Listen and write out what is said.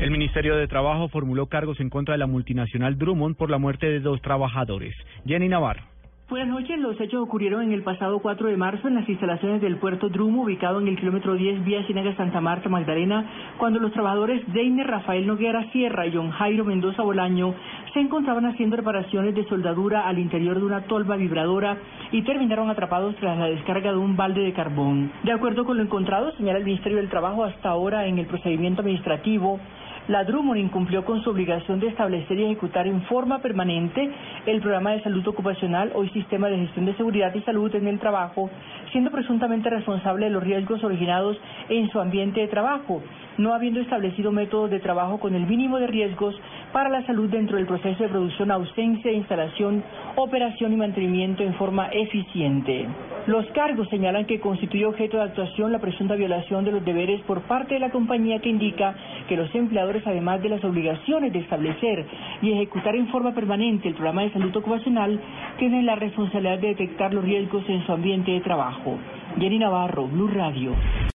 El Ministerio de Trabajo formuló cargos en contra de la multinacional Drummond por la muerte de dos trabajadores. Jenny Navarro. Buenas noches. Los hechos ocurrieron en el pasado 4 de marzo en las instalaciones del puerto Drumo, ubicado en el kilómetro 10 vía Ciénaga Santa Marta, Magdalena, cuando los trabajadores Deiner Rafael Noguera Sierra y John Jairo Mendoza Bolaño se encontraban haciendo reparaciones de soldadura al interior de una tolva vibradora y terminaron atrapados tras la descarga de un balde de carbón. De acuerdo con lo encontrado, señala el Ministerio del Trabajo hasta ahora en el procedimiento administrativo, la Drummond incumplió con su obligación de establecer y ejecutar en forma permanente el programa de salud ocupacional, hoy sistema de gestión de seguridad y salud en el trabajo, siendo presuntamente responsable de los riesgos originados en su ambiente de trabajo, no habiendo establecido métodos de trabajo con el mínimo de riesgos para la salud dentro del proceso de producción, ausencia, instalación, operación y mantenimiento en forma eficiente. Los cargos señalan que constituye objeto de actuación la presunta violación de los deberes por parte de la compañía que indica que los empleadores, además de las obligaciones de establecer y ejecutar en forma permanente el programa de salud ocupacional, tienen la responsabilidad de detectar los riesgos en su ambiente de trabajo. Jenny Navarro, Blue Radio.